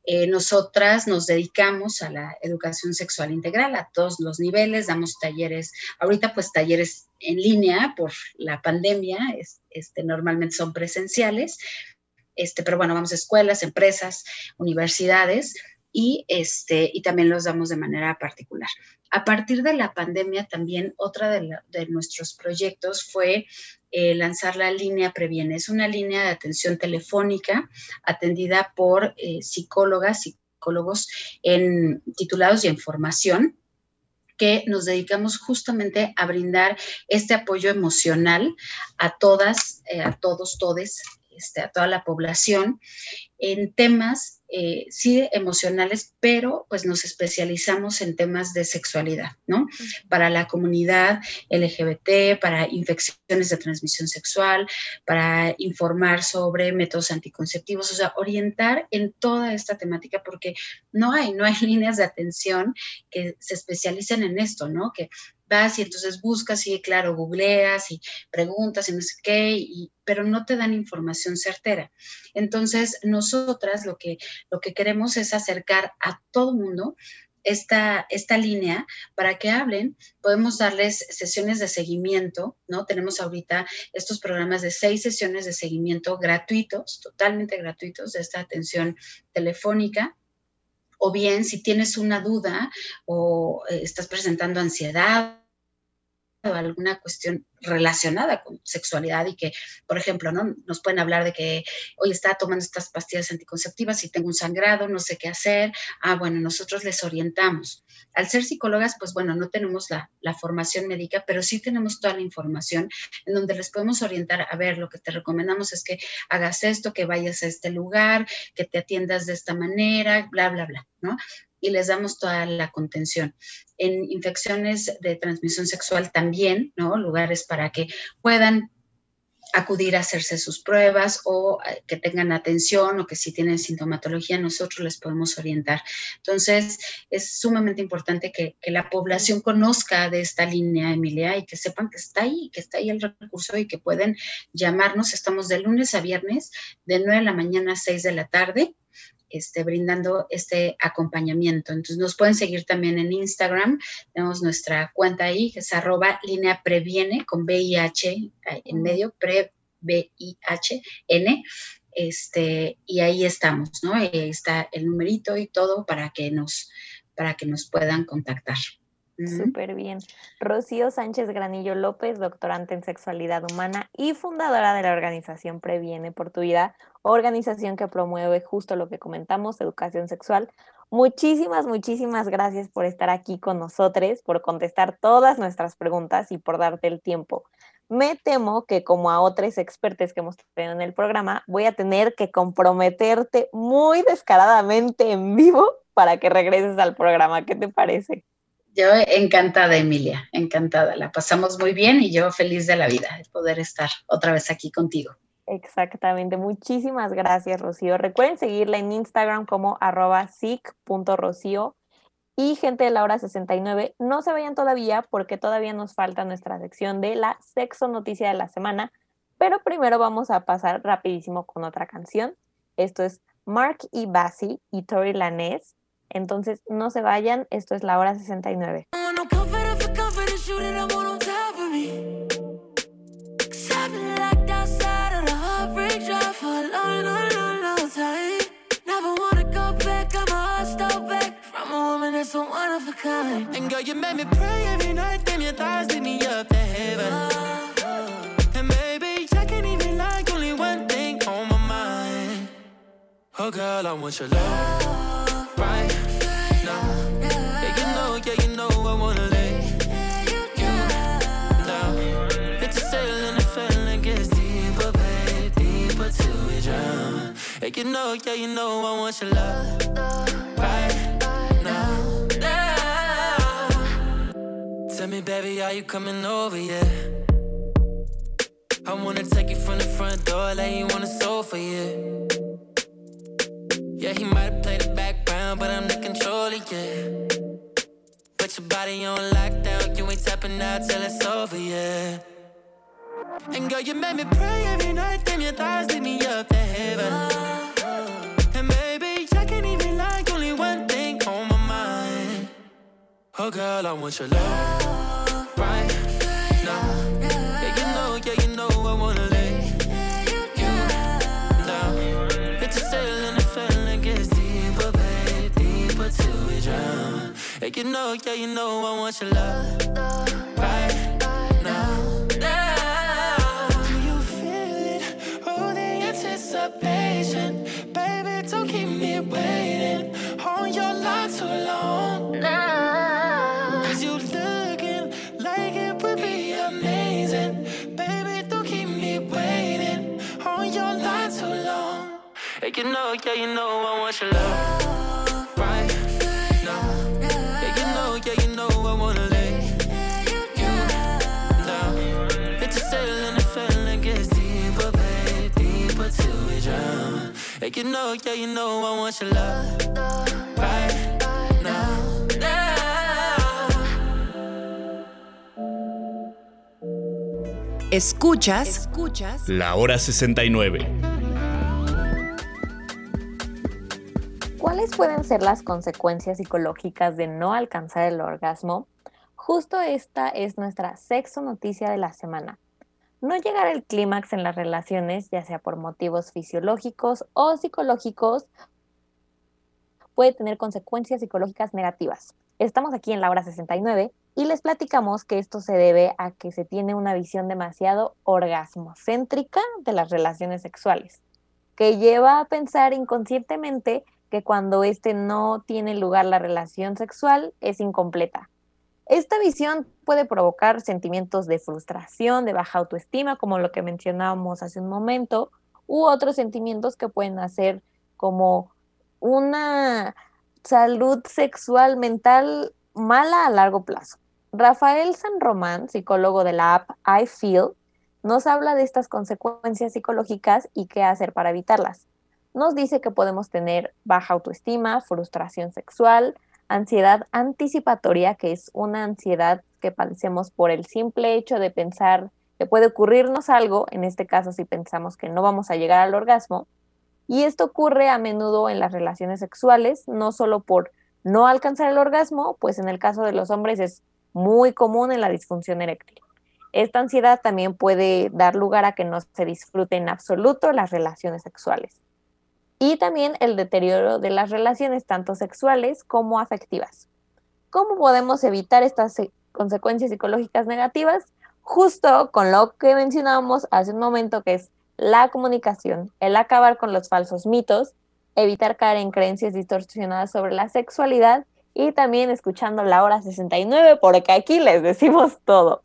eh, nosotras nos dedicamos a la educación sexual integral a todos los niveles, damos talleres, ahorita pues talleres en línea por la pandemia, este, normalmente son presenciales, este, pero bueno, vamos a escuelas, empresas, universidades y, este, y también los damos de manera particular. A partir de la pandemia también otra de, nuestros proyectos fue eh, lanzar la línea Previene. Es una línea de atención telefónica atendida por eh, psicólogas, psicólogos en, titulados y en formación que nos dedicamos justamente a brindar este apoyo emocional a todas, eh, a todos, todes, este, a toda la población en temas eh, sí emocionales, pero pues nos especializamos en temas de sexualidad, ¿no? Para la comunidad LGBT, para infecciones de transmisión sexual, para informar sobre métodos anticonceptivos, o sea, orientar en toda esta temática porque no hay, no hay líneas de atención que se especialicen en esto, ¿no? Que vas y entonces buscas y claro, googleas y preguntas y no sé qué, y, pero no te dan información certera. Entonces, nosotras lo que, lo que queremos es acercar a todo mundo esta, esta línea para que hablen. Podemos darles sesiones de seguimiento, ¿no? Tenemos ahorita estos programas de seis sesiones de seguimiento gratuitos, totalmente gratuitos, de esta atención telefónica o bien si tienes una duda o eh, estás presentando ansiedad alguna cuestión relacionada con sexualidad y que, por ejemplo, ¿no? nos pueden hablar de que hoy está tomando estas pastillas anticonceptivas y tengo un sangrado, no sé qué hacer. Ah, bueno, nosotros les orientamos. Al ser psicólogas, pues bueno, no tenemos la, la formación médica, pero sí tenemos toda la información en donde les podemos orientar. A ver, lo que te recomendamos es que hagas esto, que vayas a este lugar, que te atiendas de esta manera, bla, bla, bla, ¿no? Y les damos toda la contención. En infecciones de transmisión sexual también, ¿no? Lugares para que puedan acudir a hacerse sus pruebas o eh, que tengan atención o que si tienen sintomatología nosotros les podemos orientar. Entonces, es sumamente importante que, que, la población conozca de esta línea, Emilia, y que sepan que está ahí, que está ahí el recurso y que pueden llamarnos. Estamos de lunes a viernes, de 9 de la mañana a 6 de la tarde este, brindando este acompañamiento. Entonces nos pueden seguir también en Instagram, tenemos nuestra cuenta ahí, que es arroba línea previene con VIH eh, en medio, pre V-I-H-N, este, y ahí estamos, ¿no? Ahí está el numerito y todo para que nos, para que nos puedan contactar. Súper bien. Rocío Sánchez Granillo López, doctorante en sexualidad humana y fundadora de la organización Previene por tu vida, organización que promueve justo lo que comentamos, educación sexual. Muchísimas, muchísimas gracias por estar aquí con nosotros, por contestar todas nuestras preguntas y por darte el tiempo. Me temo que como a otros expertos que hemos tenido en el programa, voy a tener que comprometerte muy descaradamente en vivo para que regreses al programa. ¿Qué te parece? Yo encantada, Emilia, encantada. La pasamos muy bien y yo feliz de la vida de poder estar otra vez aquí contigo. Exactamente. Muchísimas gracias, Rocío. Recuerden seguirla en Instagram como arroba y gente de la hora 69. No se vayan todavía porque todavía nos falta nuestra sección de la sexo noticia de la semana, pero primero vamos a pasar rapidísimo con otra canción. Esto es Mark y Bassi y Tori Lanez entonces, no se vayan, esto es la hora 69. so one of a kind. And me pray every night, to heaven. Hey, you know, yeah, you know I want your love right now. now. Tell me, baby, are you coming over, yeah? I wanna take you from the front door, lay you on the sofa, yeah. Yeah, he might have played the background, but I'm the controller, yeah. Put your body on lockdown, you ain't tapping out till it's over, yeah. And girl, you make me pray every night, then your thighs lead me up to heaven. And baby, I can't even lie, only one thing on my mind. Oh, girl, I want your love right now. Yeah, you know, yeah, you know I wanna lay you down. It's a the feeling gets deeper, deeper till we drown. Yeah, you know, yeah, you know I want your love right anticipation, baby, don't keep me waiting on your line too long. Cause you looking like it would be amazing, baby, don't keep me waiting on your line too long. Yeah, you know, yeah, you know I want your love Yeah, you know, yeah, you know I want your love right now. now. Escuchas, escuchas La hora 69. ¿Cuáles pueden ser las consecuencias psicológicas de no alcanzar el orgasmo? Justo esta es nuestra sexo noticia de la semana. No llegar al clímax en las relaciones, ya sea por motivos fisiológicos o psicológicos, puede tener consecuencias psicológicas negativas. Estamos aquí en la hora 69 y les platicamos que esto se debe a que se tiene una visión demasiado orgasmocéntrica de las relaciones sexuales, que lleva a pensar inconscientemente que cuando este no tiene lugar la relación sexual es incompleta. Esta visión puede provocar sentimientos de frustración, de baja autoestima, como lo que mencionábamos hace un momento, u otros sentimientos que pueden hacer como una salud sexual mental mala a largo plazo. Rafael San Román, psicólogo de la app I Feel, nos habla de estas consecuencias psicológicas y qué hacer para evitarlas. Nos dice que podemos tener baja autoestima, frustración sexual, ansiedad anticipatoria, que es una ansiedad que padecemos por el simple hecho de pensar que puede ocurrirnos algo, en este caso si pensamos que no vamos a llegar al orgasmo, y esto ocurre a menudo en las relaciones sexuales, no solo por no alcanzar el orgasmo, pues en el caso de los hombres es muy común en la disfunción eréctil. Esta ansiedad también puede dar lugar a que no se disfrute en absoluto las relaciones sexuales. Y también el deterioro de las relaciones tanto sexuales como afectivas. ¿Cómo podemos evitar estas consecuencias psicológicas negativas? Justo con lo que mencionábamos hace un momento, que es la comunicación, el acabar con los falsos mitos, evitar caer en creencias distorsionadas sobre la sexualidad y también escuchando la hora 69 porque aquí les decimos todo.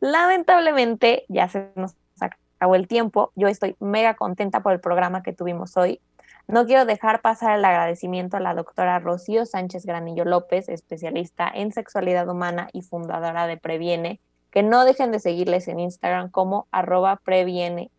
Lamentablemente ya se nos acabó el tiempo. Yo estoy mega contenta por el programa que tuvimos hoy. No quiero dejar pasar el agradecimiento a la doctora Rocío Sánchez Granillo López, especialista en sexualidad humana y fundadora de Previene, que no dejen de seguirles en Instagram como arroba previene.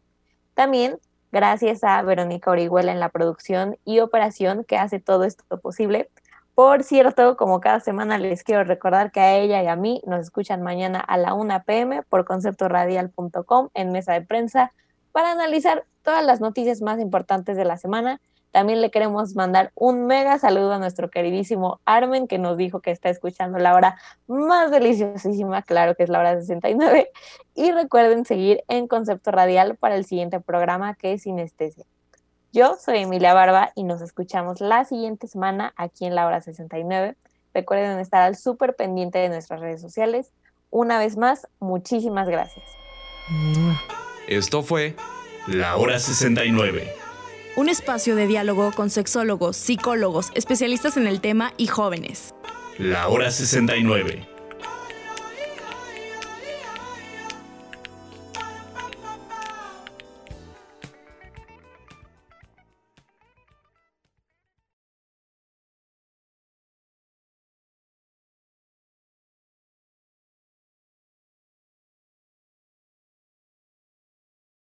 También gracias a Verónica Orihuela en la producción y operación que hace todo esto posible. Por cierto, como cada semana les quiero recordar que a ella y a mí nos escuchan mañana a la 1 pm por conceptoradial.com en mesa de prensa para analizar todas las noticias más importantes de la semana. También le queremos mandar un mega saludo a nuestro queridísimo Armen, que nos dijo que está escuchando la hora más deliciosísima, claro que es la hora 69. Y recuerden seguir en Concepto Radial para el siguiente programa que es Sinestesia. Yo soy Emilia Barba y nos escuchamos la siguiente semana aquí en la hora 69. Recuerden estar al súper pendiente de nuestras redes sociales. Una vez más, muchísimas gracias. Esto fue La Hora 69. Un espacio de diálogo con sexólogos, psicólogos, especialistas en el tema y jóvenes. La Hora 69.